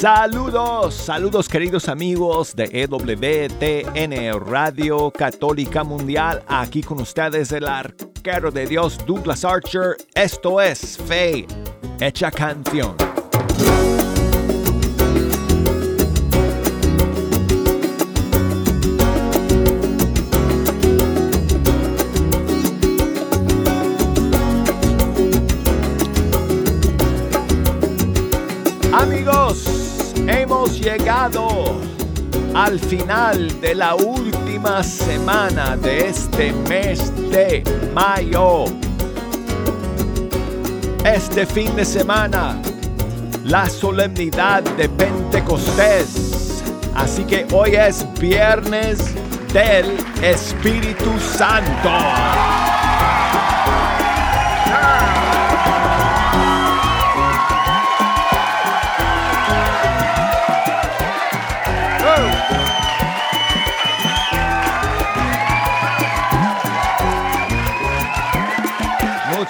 Saludos, saludos queridos amigos de EWTN Radio Católica Mundial. Aquí con ustedes el arquero de Dios Douglas Archer. Esto es Fe Hecha Canción. Llegado al final de la última semana de este mes de mayo. Este fin de semana, la solemnidad de Pentecostés. Así que hoy es viernes del Espíritu Santo.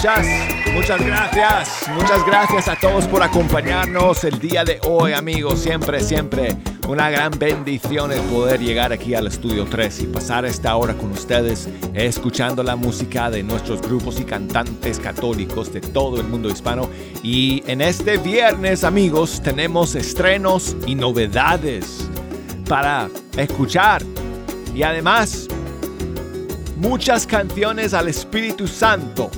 Muchas, muchas gracias. Muchas gracias a todos por acompañarnos el día de hoy, amigos. Siempre, siempre una gran bendición el poder llegar aquí al estudio 3 y pasar esta hora con ustedes escuchando la música de nuestros grupos y cantantes católicos de todo el mundo hispano. Y en este viernes, amigos, tenemos estrenos y novedades para escuchar. Y además, muchas canciones al Espíritu Santo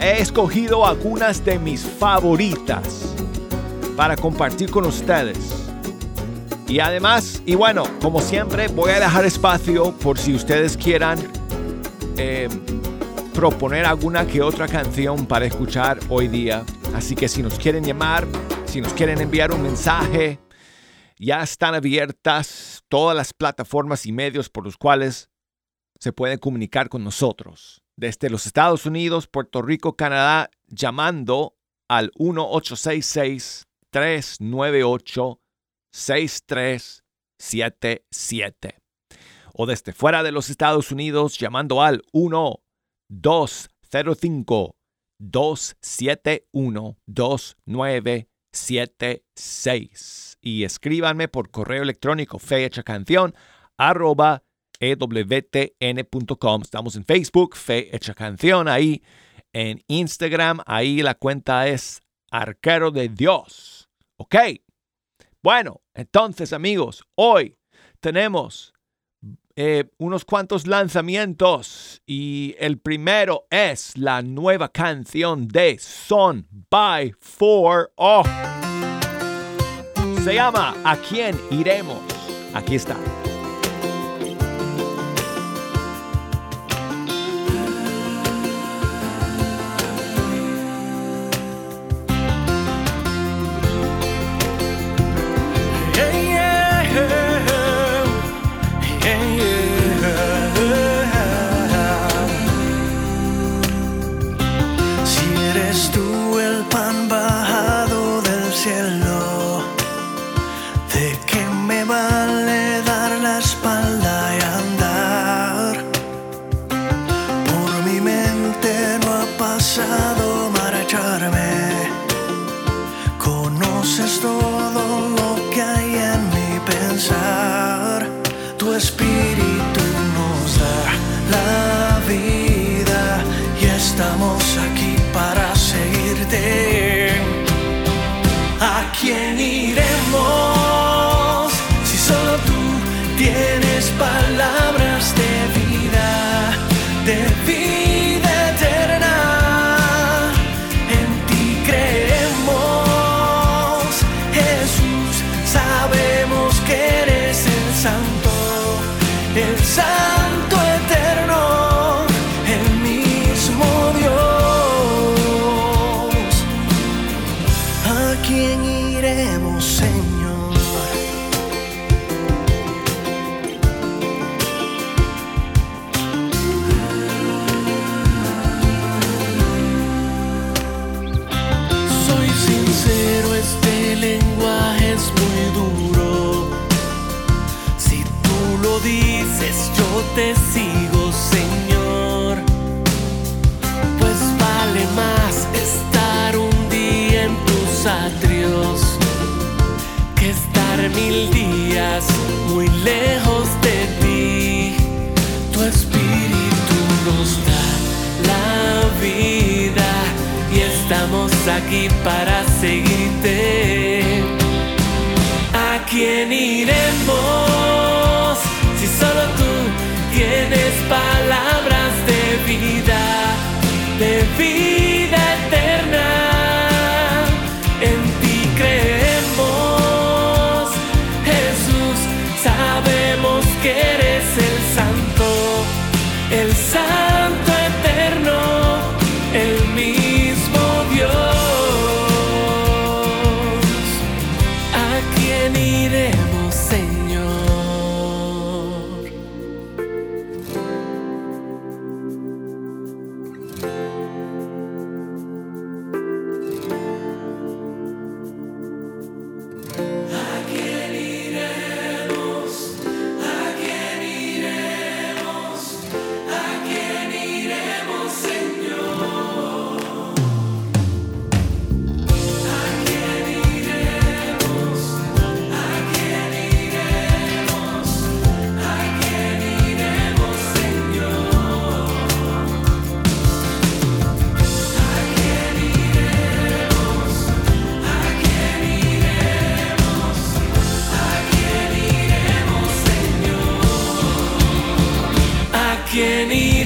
he escogido algunas de mis favoritas para compartir con ustedes. Y además, y bueno, como siempre, voy a dejar espacio por si ustedes quieran eh, proponer alguna que otra canción para escuchar hoy día. Así que si nos quieren llamar, si nos quieren enviar un mensaje, ya están abiertas todas las plataformas y medios por los cuales se pueden comunicar con nosotros desde los Estados Unidos, Puerto Rico, Canadá, llamando al 1866-398-6377. O desde fuera de los Estados Unidos, llamando al 1-205-271-2976. Y escríbanme por correo electrónico fecha canción arroba ewtn.com. Estamos en Facebook, Fe Hecha Canción, ahí en Instagram, ahí la cuenta es Arquero de Dios. ¿Ok? Bueno, entonces amigos, hoy tenemos eh, unos cuantos lanzamientos y el primero es la nueva canción de Son by Four. Oh. Se llama ¿A quién iremos? Aquí está. Atrios pasar mil días muy lejos de ti. Tu espíritu nos da la vida y estamos aquí para seguirte. ¿A quién iremos palabras de vida, de vida ¿A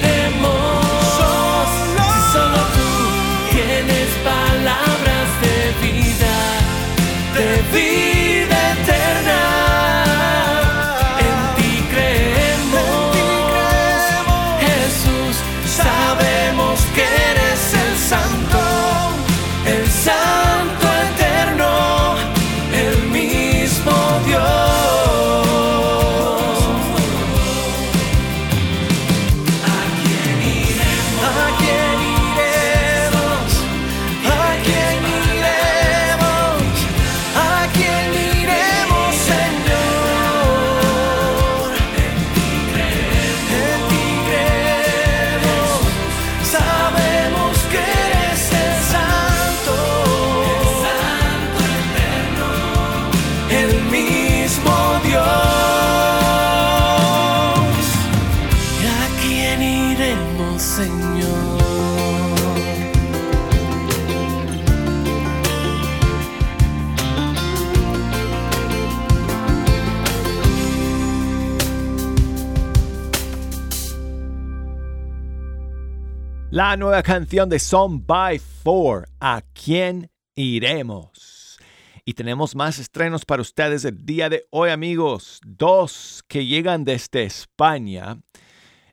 La nueva canción de Song by Four, ¿A quién iremos? Y tenemos más estrenos para ustedes el día de hoy, amigos. Dos que llegan desde España.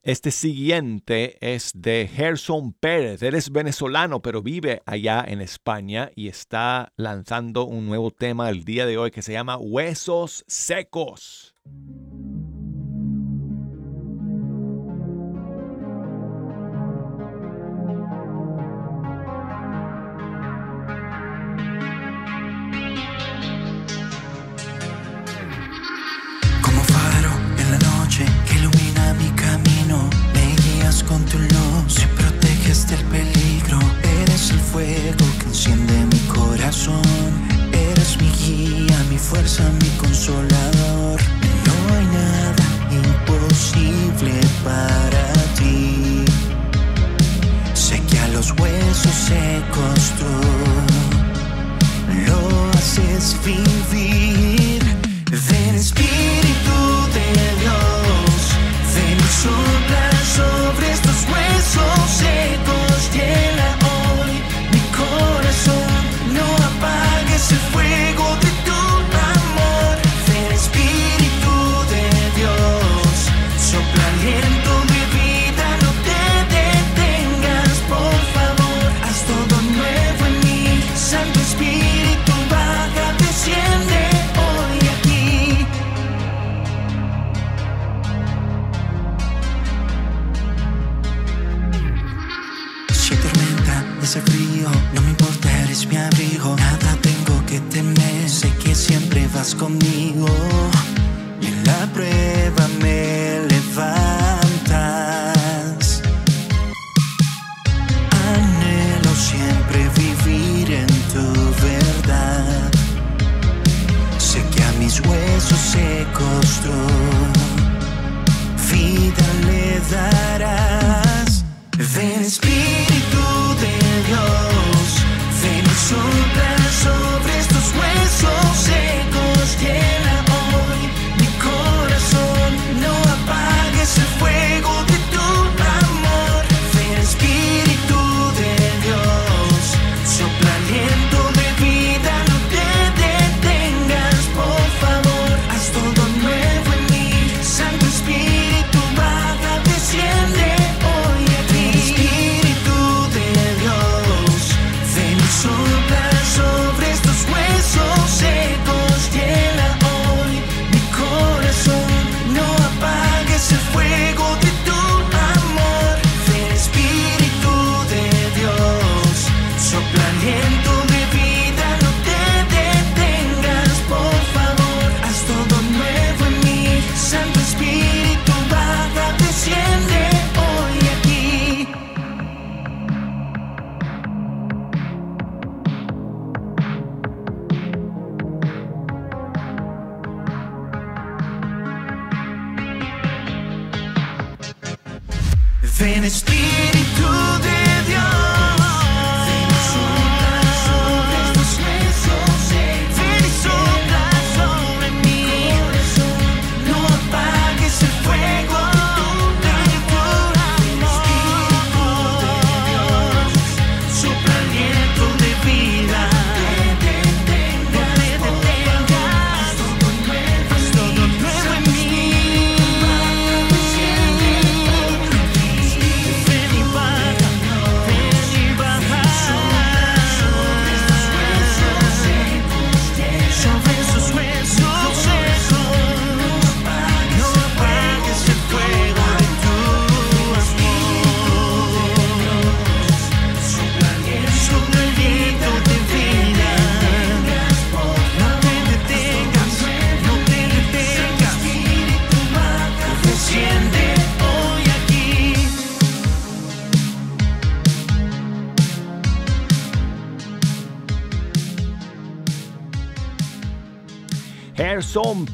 Este siguiente es de Gerson Pérez. Él es venezolano, pero vive allá en España y está lanzando un nuevo tema el día de hoy que se llama Huesos Secos. Secos tú lo haces vivir.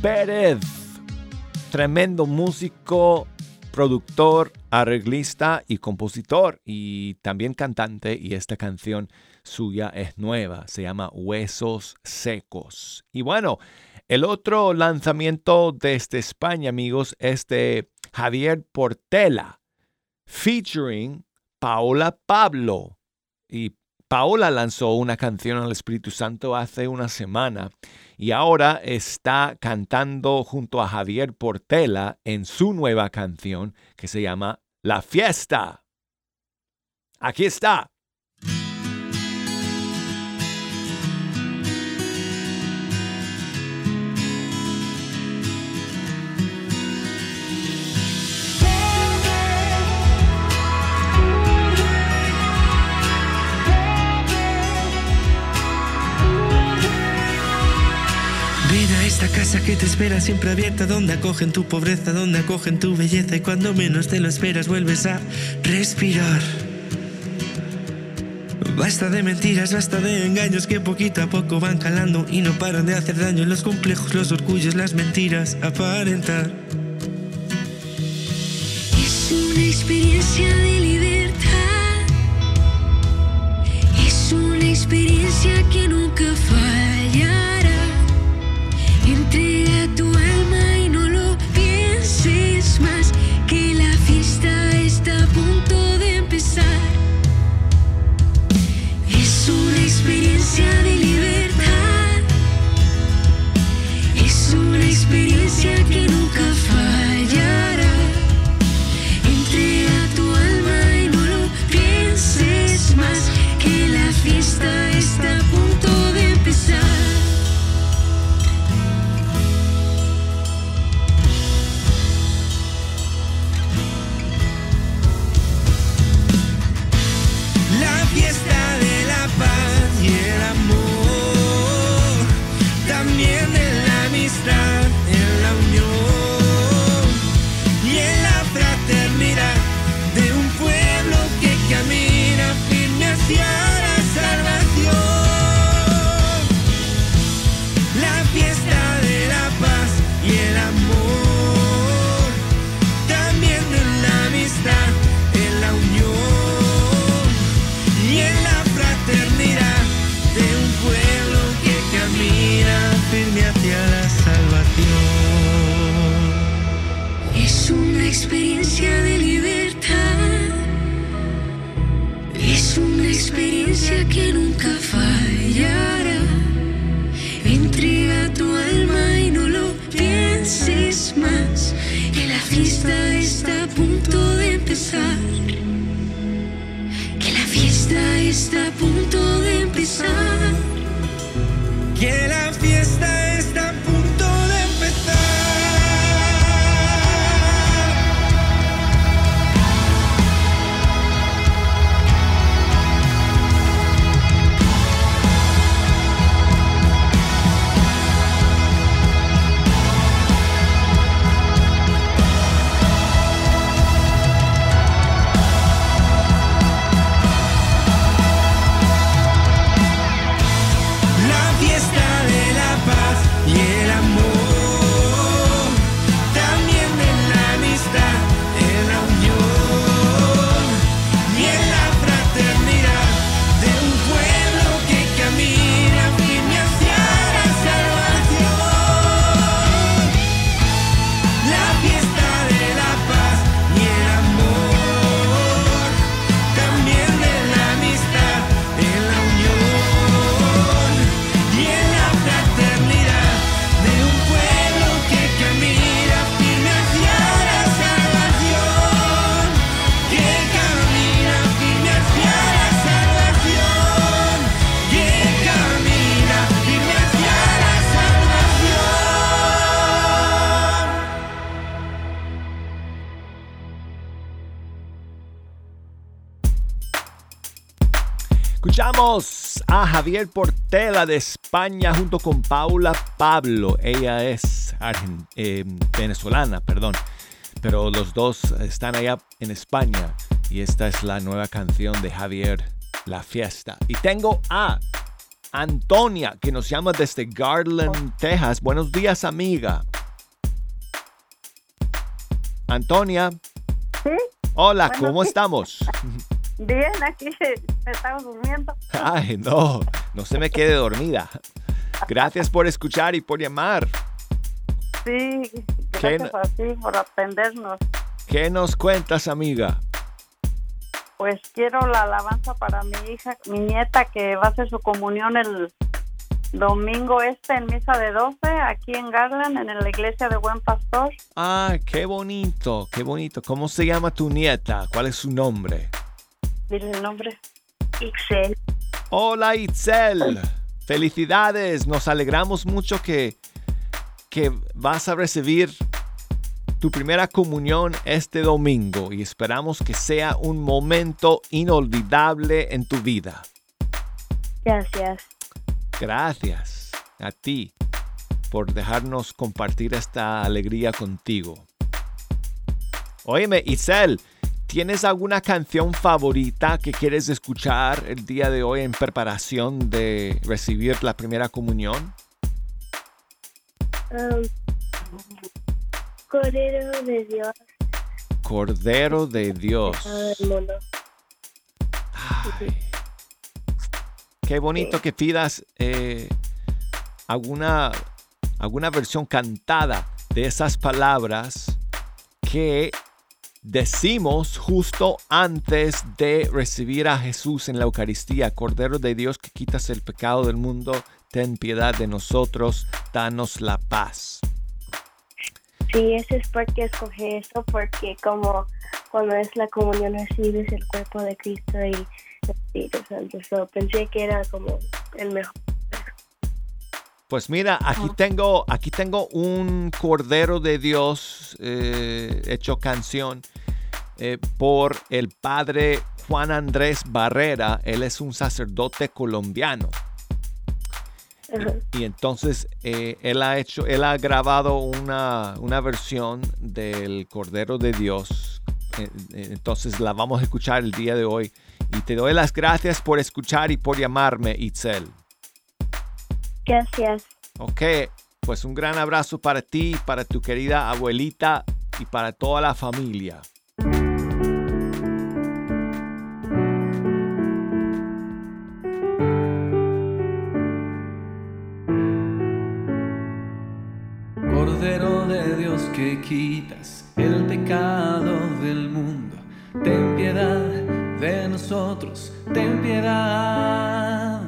Pérez, tremendo músico, productor, arreglista y compositor y también cantante y esta canción suya es nueva, se llama Huesos Secos. Y bueno, el otro lanzamiento desde España, amigos, es de Javier Portela, featuring Paola Pablo. Y Paola lanzó una canción al Espíritu Santo hace una semana y ahora está cantando junto a Javier Portela en su nueva canción que se llama La Fiesta. Aquí está. Esta casa que te espera siempre abierta, donde acogen tu pobreza, donde acogen tu belleza y cuando menos te lo esperas vuelves a respirar. Basta de mentiras, basta de engaños que poquito a poco van calando y no paran de hacer daño. Los complejos, los orgullos, las mentiras, aparentar. Es una experiencia de libertad. Es una experiencia que nunca fallará. Entrega tu alma y no lo pienses más. Que la fiesta está a punto de empezar. Es una experiencia de libertad. Es una experiencia que nunca firme hacia la salvación. Es una experiencia de libertad, es una experiencia que nunca fallará. Entrega tu alma y no lo pienses más, que la fiesta está a punto de empezar. Que la fiesta está a punto de empezar. Que la A Javier Portela de España junto con Paula Pablo. Ella es eh, venezolana, perdón. Pero los dos están allá en España. Y esta es la nueva canción de Javier, La Fiesta. Y tengo a Antonia, que nos llama desde Garland, Texas. Buenos días, amiga. Antonia. Sí, Hola, ¿cómo estamos? bien, aquí estamos durmiendo. Ay, no, no se me quede dormida. Gracias por escuchar y por llamar. Sí, ¿Qué gracias a ti por atendernos. ¿Qué nos cuentas, amiga? Pues quiero la alabanza para mi hija, mi nieta, que va a hacer su comunión el domingo este en misa de 12, aquí en Garland, en la iglesia de Buen Pastor. Ay, qué bonito, qué bonito. ¿Cómo se llama tu nieta? ¿Cuál es su nombre? Dile el nombre. Ixel. Hola, Itzel. Felicidades. Nos alegramos mucho que, que vas a recibir tu primera comunión este domingo y esperamos que sea un momento inolvidable en tu vida. Gracias. Gracias a ti por dejarnos compartir esta alegría contigo. Óyeme, Isel, ¿tienes alguna canción favorita que quieres escuchar el día de hoy en preparación de recibir la primera comunión? Cordero de Dios, Cordero de Dios. Ay, qué bonito que pidas eh, alguna, alguna versión cantada de esas palabras que decimos justo antes de recibir a Jesús en la Eucaristía. Cordero de Dios que quitas el pecado del mundo, ten piedad de nosotros, danos la paz. Sí, eso es porque escogí eso, porque como cuando es la comunión recibes el cuerpo de Cristo y el Espíritu Santo. Pensé que era como el mejor. Pues mira, aquí tengo, aquí tengo un Cordero de Dios eh, hecho canción eh, por el padre Juan Andrés Barrera. Él es un sacerdote colombiano. Y entonces eh, él ha hecho, él ha grabado una, una versión del Cordero de Dios. Entonces la vamos a escuchar el día de hoy. Y te doy las gracias por escuchar y por llamarme, Itzel. Gracias. Ok, pues un gran abrazo para ti, para tu querida abuelita y para toda la familia. Cordero de Dios que quitas el pecado pecado del mundo. Ten piedad de nosotros, ten piedad.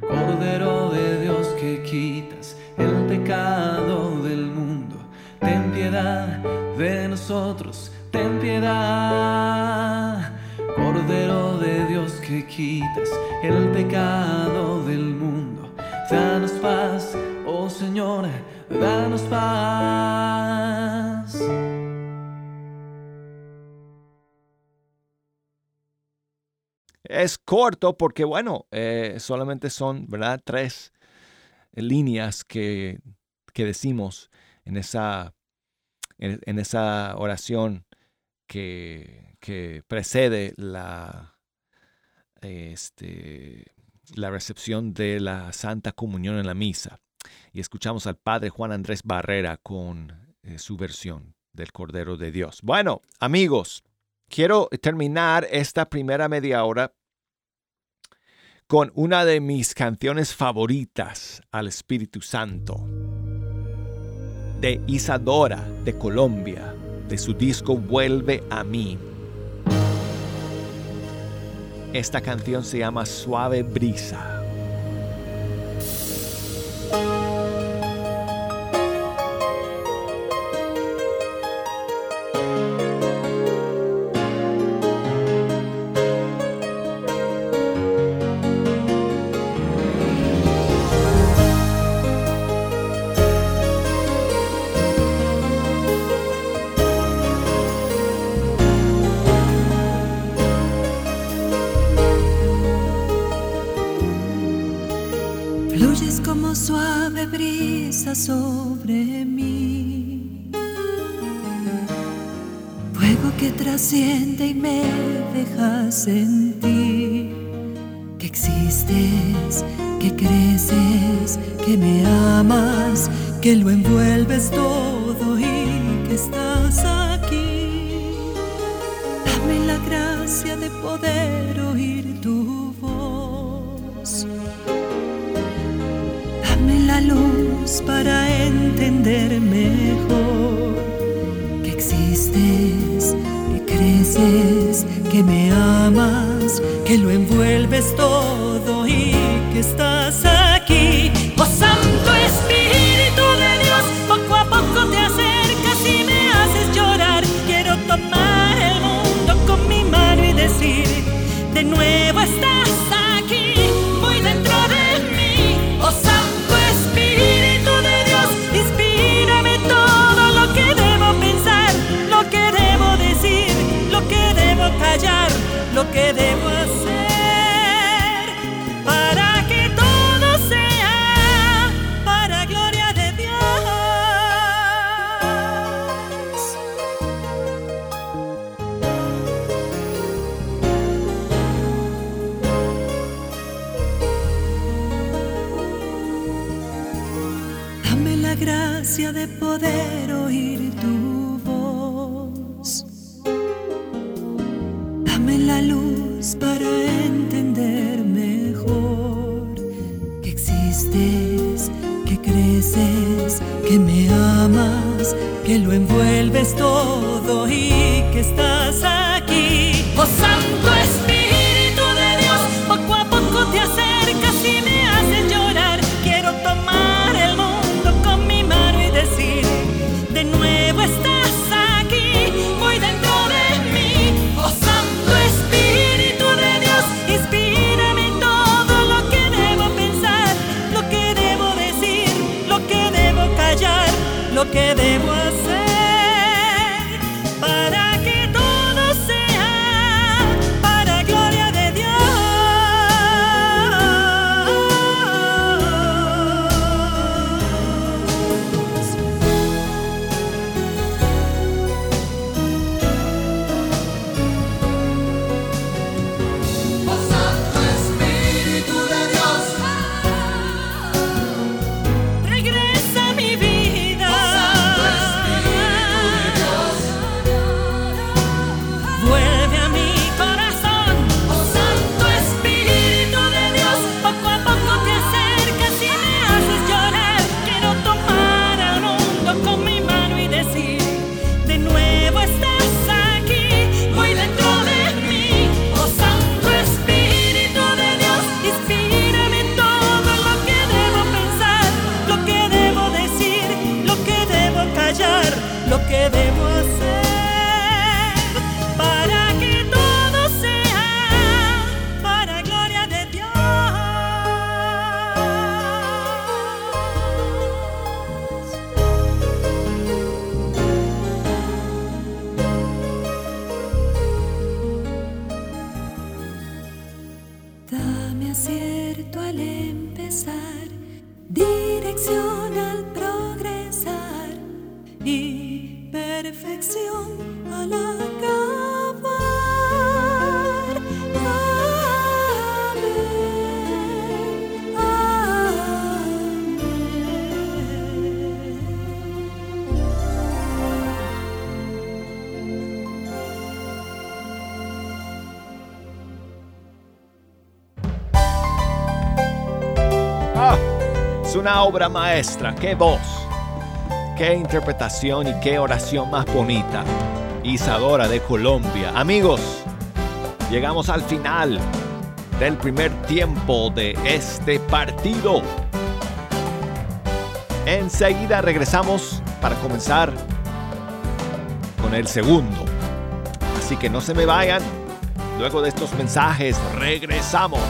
Cordero de Dios que quitas el pecado del mundo. Ten piedad de nosotros, ten piedad. Cordero de Dios que quitas el pecado del mundo. Danos paz, oh Señor, danos paz. Es corto porque, bueno, eh, solamente son, ¿verdad? Tres líneas que, que decimos en esa, en, esa oración que, que precede la, este, la recepción de la Santa Comunión en la misa. Y escuchamos al Padre Juan Andrés Barrera con eh, su versión del Cordero de Dios. Bueno, amigos, quiero terminar esta primera media hora con una de mis canciones favoritas al Espíritu Santo, de Isadora de Colombia, de su disco Vuelve a mí. Esta canción se llama Suave Brisa. Suave brisa sobre mí. Fuego que trasciende y me deja sentir que existes, que creces, que me amas, que lo envuelves todo y que estás aquí. Dame la gracia de poder oír tu para entender mejor que existes, que creces, que me amas, que lo envuelves todo y que estás aquí. Oh Santo Espíritu de Dios, poco a poco te acercas y me haces llorar. Quiero tomar el mundo con mi mano y decir, de nuevo poder oír tu voz. Dame la luz para entender mejor que existes, que creces, que me amas, que lo envuelves todo y obra maestra. Qué voz, qué interpretación y qué oración más bonita. Isadora de Colombia. Amigos, llegamos al final del primer tiempo de este partido. Enseguida regresamos para comenzar con el segundo. Así que no se me vayan. Luego de estos mensajes regresamos.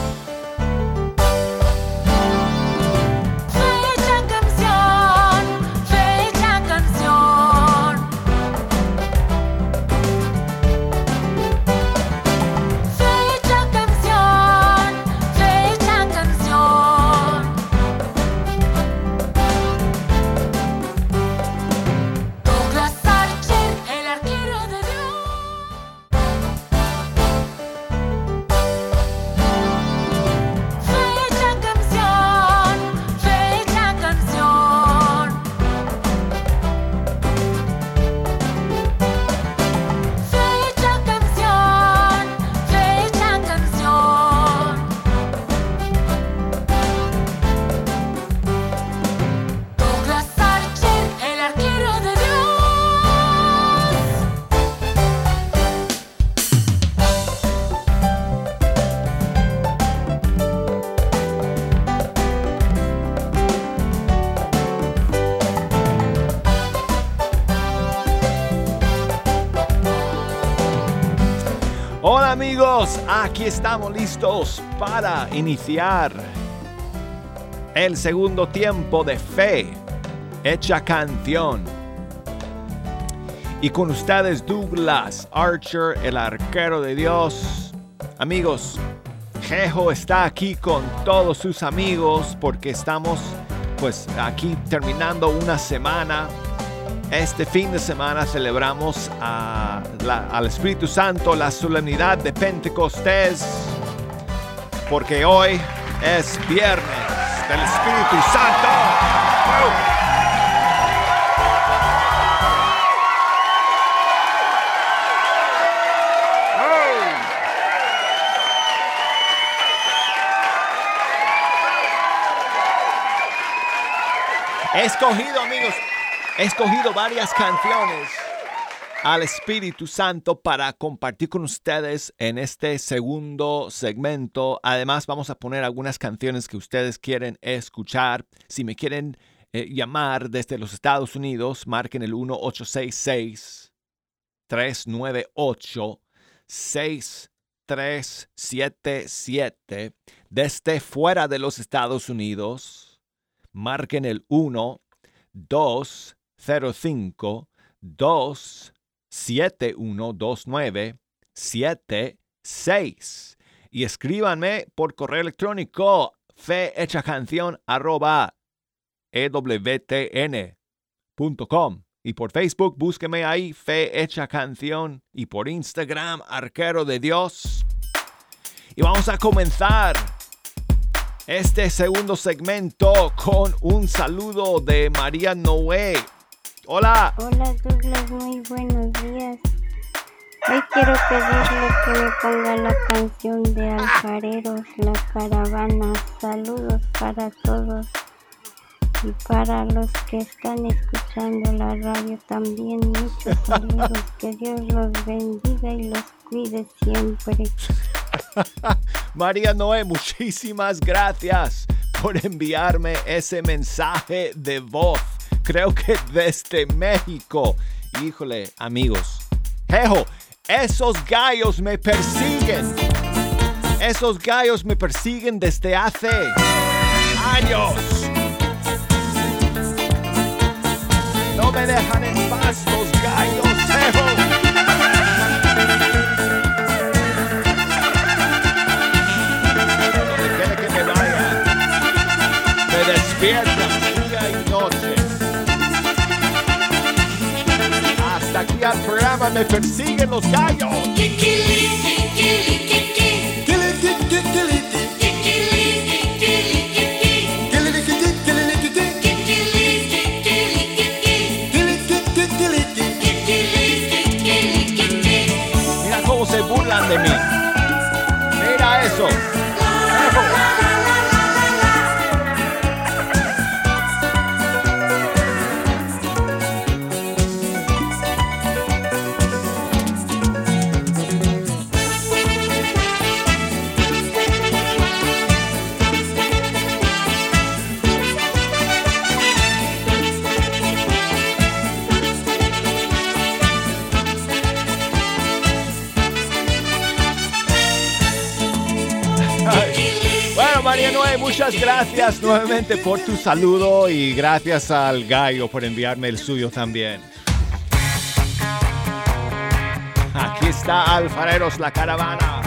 Estamos listos para iniciar el segundo tiempo de fe, hecha canción. Y con ustedes Douglas Archer, el arquero de Dios. Amigos, Jejo está aquí con todos sus amigos porque estamos pues aquí terminando una semana este fin de semana celebramos al Espíritu Santo la solemnidad de Pentecostés, porque hoy es viernes del Espíritu Santo. Escogido, amigos, he escogido varias canciones al Espíritu Santo para compartir con ustedes en este segundo segmento. Además, vamos a poner algunas canciones que ustedes quieren escuchar. Si me quieren eh, llamar desde los Estados Unidos, marquen el 1866 398 6377 desde fuera de los Estados Unidos marquen el 1 205 271 2976 y escríbanme por correo electrónico fehechacanción arroba ewtn.com y por Facebook búsqueme ahí Fe Canción y por Instagram Arquero de Dios. Y vamos a comenzar este segundo segmento con un saludo de María Noé. Hola. Hola Douglas, muy buenos días. Hoy quiero pedirle que me ponga la canción de Alfareros, la caravana. Saludos para todos y para los que están escuchando la radio también. Muchos saludos. Que Dios los bendiga y los cuide siempre. María Noé, muchísimas gracias por enviarme ese mensaje de voz. Creo que desde México. Híjole, amigos. Jejo, esos gallos me persiguen. Esos gallos me persiguen desde hace años. Me persiguen los gallos. Gracias nuevamente por tu saludo y gracias al gallo por enviarme el suyo también. Aquí está Alfareros la caravana.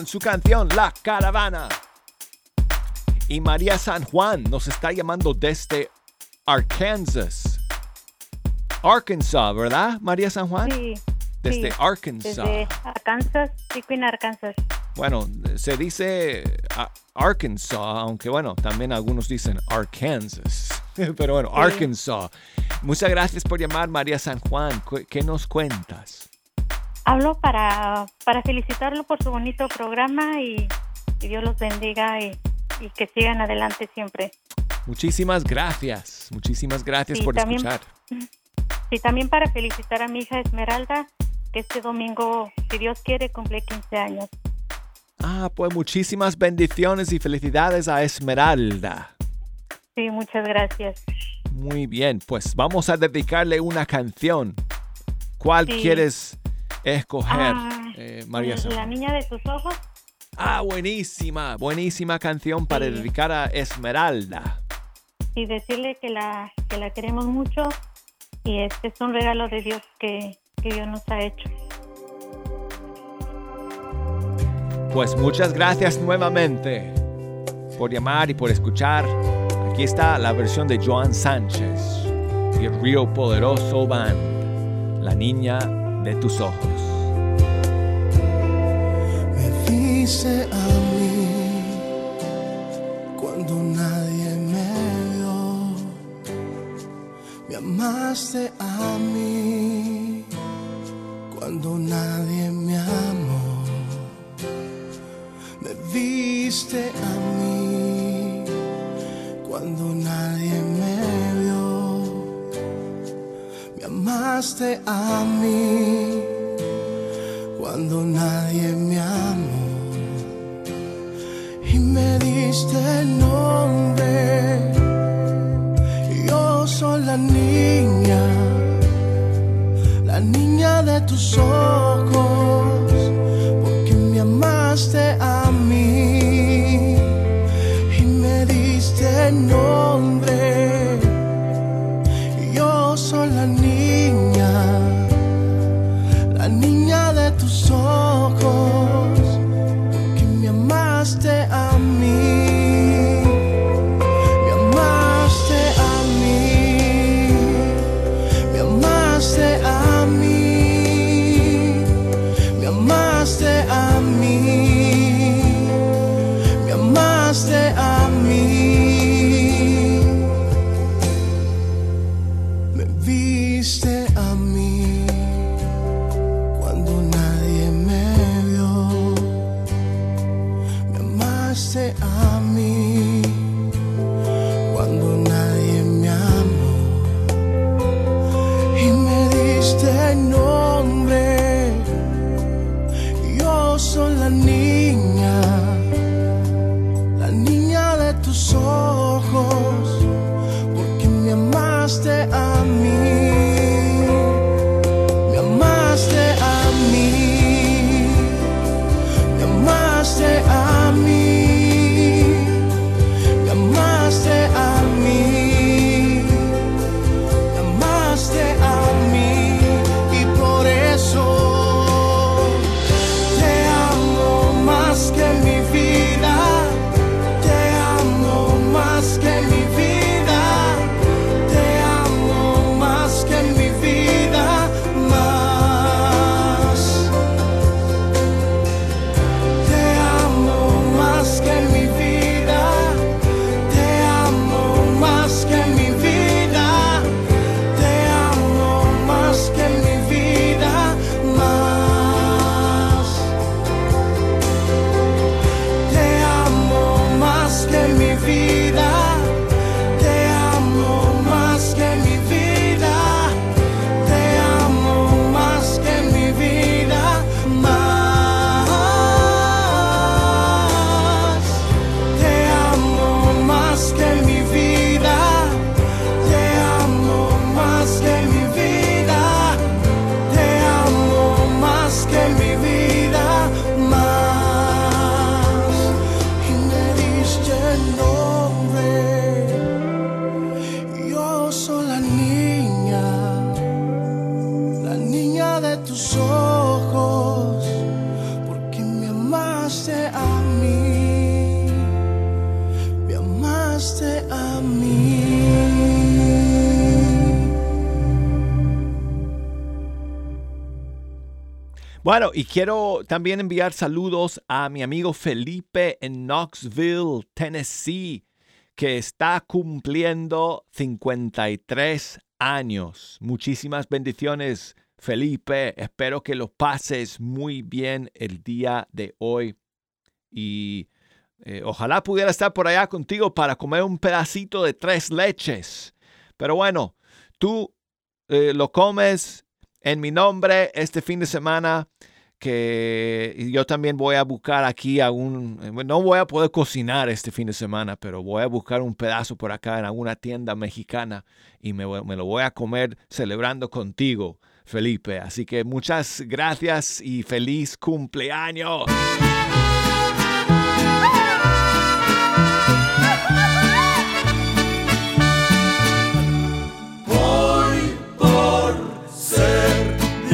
Con su canción La Caravana. Y María San Juan nos está llamando desde Arkansas. Arkansas, ¿verdad, María San Juan? Sí. Desde sí, Arkansas. Desde Arkansas, Arkansas. Bueno, se dice ah, Arkansas, aunque bueno, también algunos dicen Arkansas. Pero bueno, Sí. Arkansas. Muchas gracias por llamar, María San Juan. ¿Qué- ¿Qué nos cuentas? Hablo para, para felicitarlo por su bonito programa y, y Dios los bendiga y, y que sigan adelante siempre. Muchísimas gracias. Muchísimas gracias Sí, por también- escuchar. Y también para felicitar a mi hija Esmeralda, que este domingo, si Dios quiere, cumple 15 años. Ah, pues muchísimas bendiciones y felicidades a Esmeralda. Sí, muchas gracias. Muy bien, pues vamos a dedicarle una canción. ¿Cuál Sí. quieres escoger, Ah, eh, María San La niña de sus ojos. Ah, buenísima, buenísima canción para Sí. dedicar a Esmeralda. y decirle que la, que la queremos mucho y este es un regalo de Dios que, que Dios nos ha hecho. Pues muchas gracias nuevamente por llamar y por escuchar. Aquí está la versión de Joan Sánchez y el Río Poderoso Band, La Niña de tus Ojos. Me viste a mí cuando nadie me vio. Me amaste a mí cuando nadie me amó. Me viste a mí a mí cuando nadie me amó y me diste nombre. Yo soy la niña, la niña de tus ojos, Bueno, y quiero también enviar saludos a mi amigo Felipe en Knoxville, Tennessee, que está cumpliendo 53 años. Muchísimas bendiciones, Felipe. Espero que lo pases muy bien el día de hoy. Y eh, ojalá pudiera estar por allá contigo para comer un pedacito de tres leches. Pero bueno, tú eh, lo comes en mi nombre este fin de semana que yo también voy a buscar aquí algún, no voy a poder cocinar este fin de semana, pero voy a buscar un pedazo por acá en alguna tienda mexicana y me, me lo voy a comer celebrando contigo, Felipe. Así que muchas gracias y feliz cumpleaños.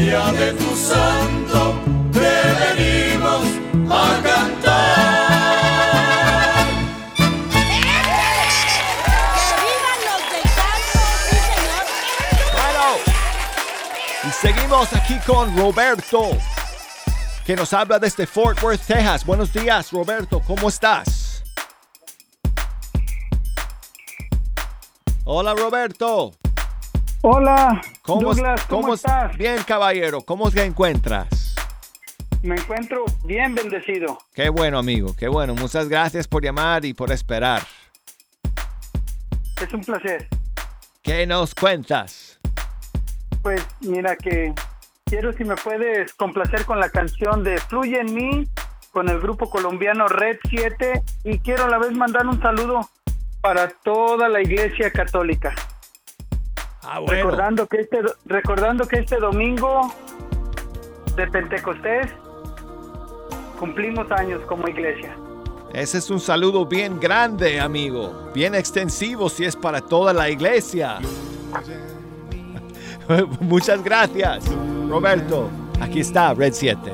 Día de tu santo, te venimos a cantar. Bueno, y seguimos aquí con Roberto, que nos habla desde Fort Worth, Texas. Buenos días, Roberto, ¿cómo estás? Hola, Roberto. Hola, ¿Cómo, Douglas, ¿cómo, cómo estás? Bien, caballero, ¿cómo te encuentras? Me encuentro bien bendecido. Qué bueno, amigo, qué bueno. Muchas gracias por llamar y por esperar. Es un placer. ¿Qué nos cuentas? Pues mira que quiero si me puedes complacer con la canción de Fluye en mí con el grupo colombiano Red 7 y quiero a la vez mandar un saludo para toda la iglesia católica. Ah, Recordando que este do- recordando que este domingo de Pentecostés cumplimos años como iglesia. Ese es un saludo bien grande, amigo. Bien extensivo si es para toda la iglesia. Muchas gracias, Roberto. Aquí está Red 7.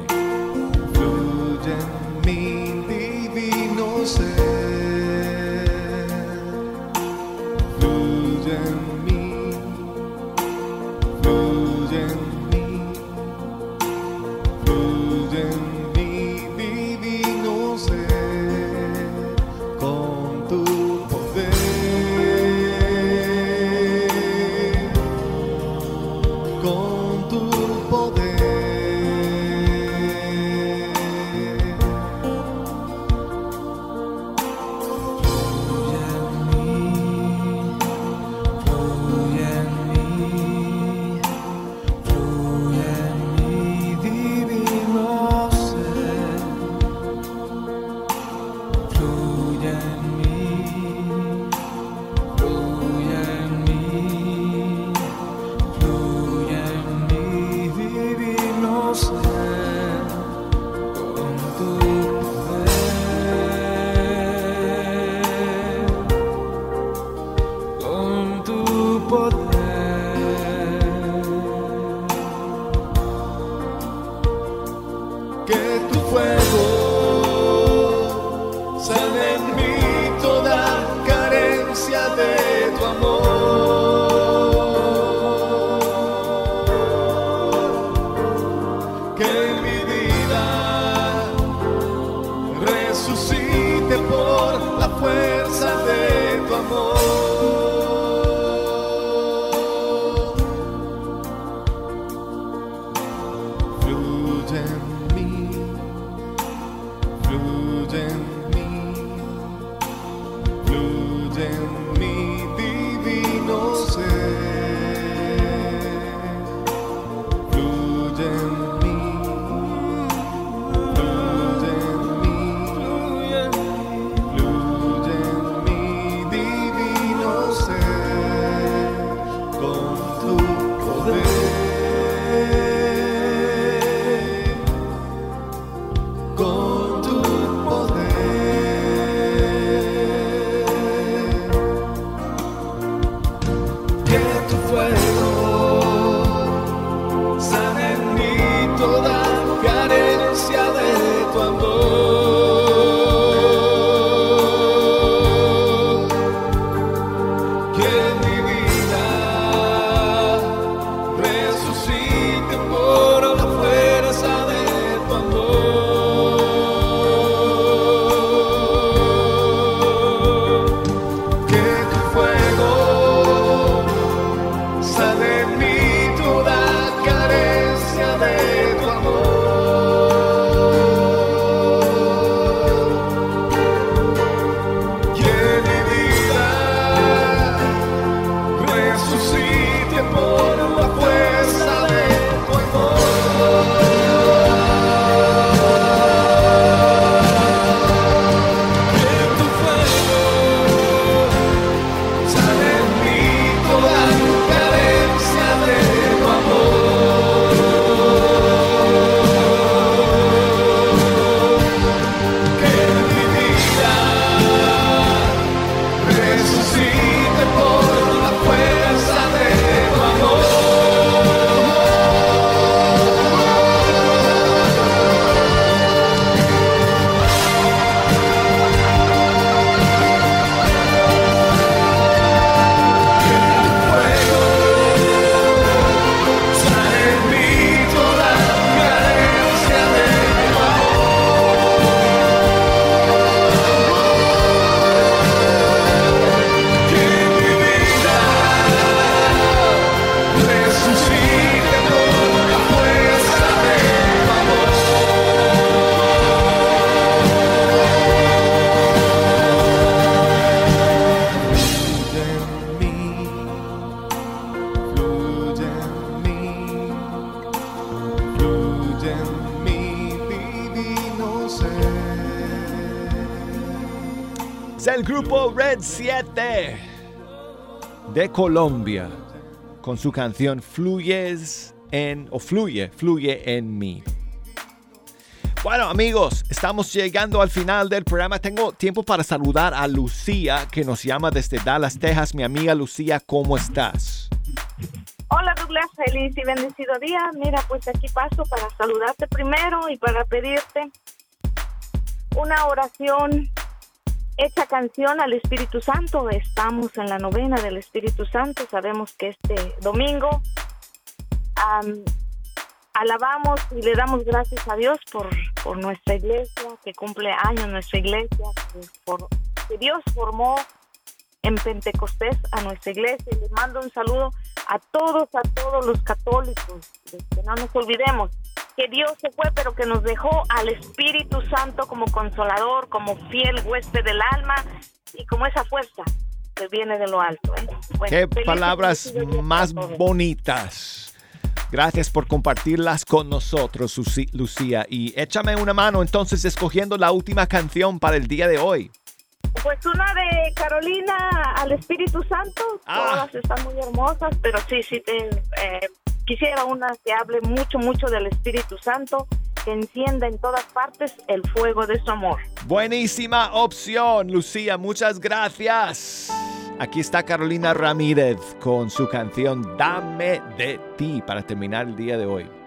Red 7 de Colombia con su canción Fluyes en o Fluye, Fluye en mí. Bueno amigos, estamos llegando al final del programa. Tengo tiempo para saludar a Lucía que nos llama desde Dallas, Texas. Mi amiga Lucía, ¿cómo estás? Hola Douglas, feliz y bendecido día. Mira, pues aquí paso para saludarte primero y para pedirte una oración hecha canción al Espíritu Santo. Estamos en la novena del Espíritu Santo. Sabemos que este domingo am, alabamos y le damos gracias a Dios por, por nuestra iglesia, que cumple años nuestra iglesia, por, que Dios formó en Pentecostés a nuestra iglesia. Les mando un saludo a todos, a todos los católicos. Que no nos olvidemos que Dios se fue, pero que nos dejó al Espíritu Santo como consolador, como fiel huésped del alma y como esa fuerza que viene de lo alto. ¿eh? Bueno, Qué palabras más bonitas. Gracias por compartirlas con nosotros, Lucía. Y échame una mano entonces escogiendo la última canción para el día de hoy. Pues una de Carolina al Espíritu Santo, Ah. todas están muy hermosas, pero sí, sí, te, eh, quisiera una que hable mucho, mucho del Espíritu Santo, que encienda en todas partes el fuego de su amor. Buenísima opción, Lucía. Muchas gracias. Aquí está Carolina Ramírez con su canción Dame de ti para terminar el día de hoy.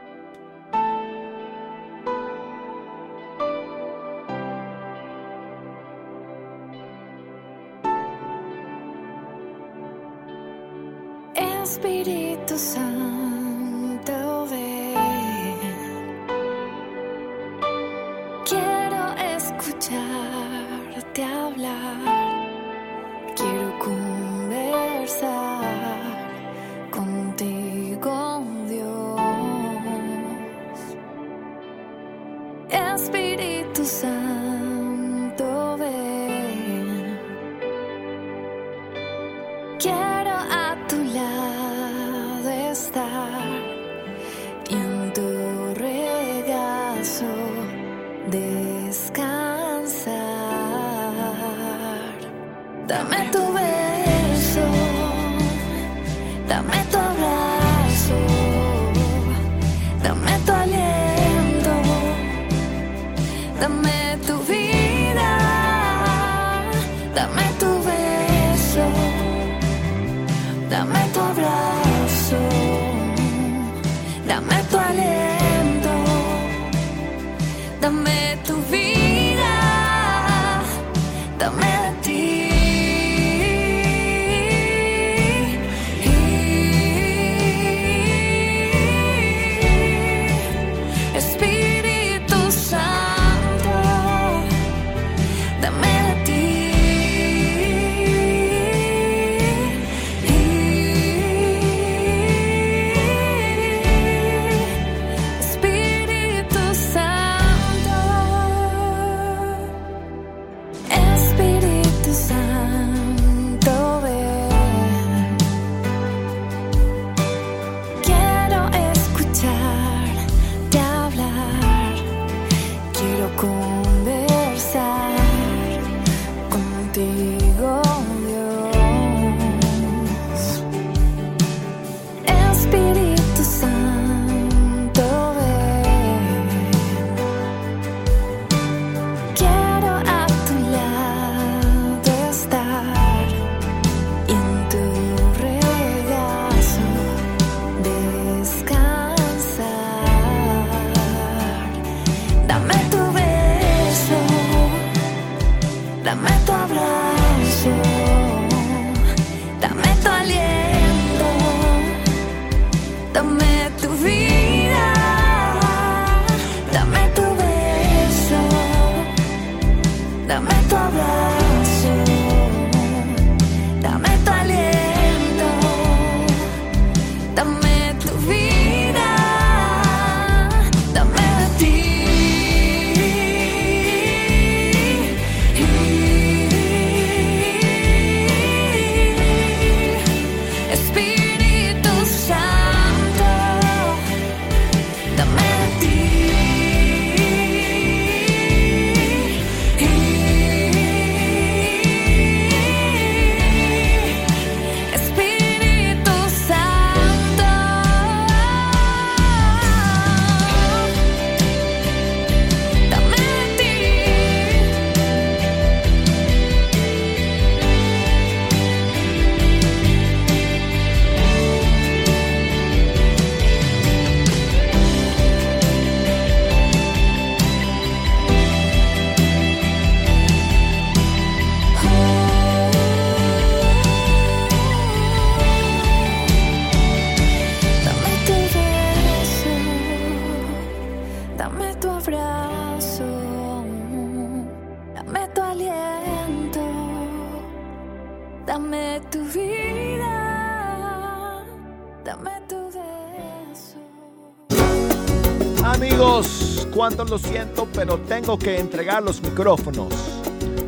Lo siento, pero tengo que entregar los micrófonos.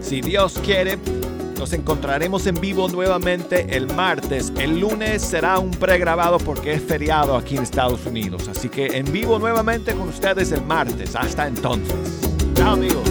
Si Dios quiere, nos encontraremos en vivo nuevamente el martes. El lunes será un pregrabado porque es feriado aquí en Estados Unidos. Así que en vivo nuevamente con ustedes el martes. Hasta entonces. Chao amigos.